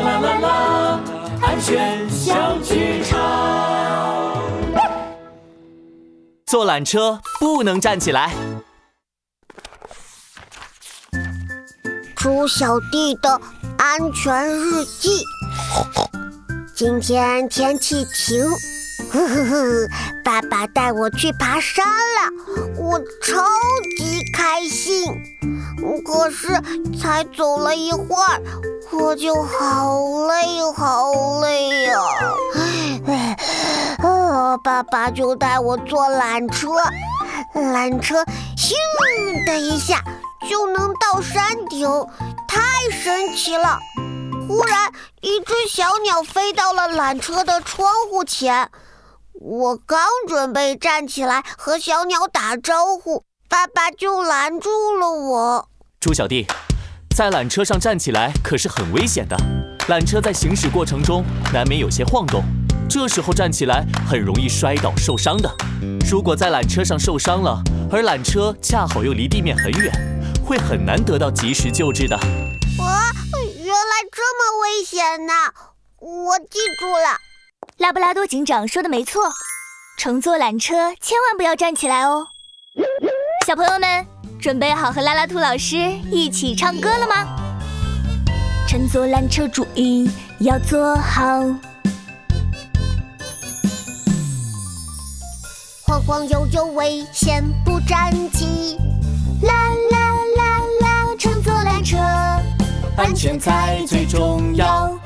啦啦啦啦，安全小剧场。坐缆车不能站起来。猪小弟的安全日记。今天天气晴，呵呵呵，爸爸带我去爬山了，我超。可是才走了一会儿，我就好累好累呀！哦，爸爸就带我坐缆车，缆车咻的一下就能到山顶，太神奇了！忽然，一只小鸟飞到了缆车的窗户前，我刚准备站起来和小鸟打招呼，爸爸就拦住了我。猪小弟，在缆车上站起来可是很危险的。缆车在行驶过程中难免有些晃动，这时候站起来很容易摔倒受伤的。如果在缆车上受伤了，而缆车恰好又离地面很远，会很难得到及时救治的。啊，原来这么危险呐！我记住了。拉布拉多警长说的没错，乘坐缆车千万不要站起来哦。小朋友们。准备好和拉拉兔老师一起唱歌了吗？乘坐缆车注意要坐好，晃晃悠悠危险不站急，啦啦啦啦，乘坐缆车安全才最重要。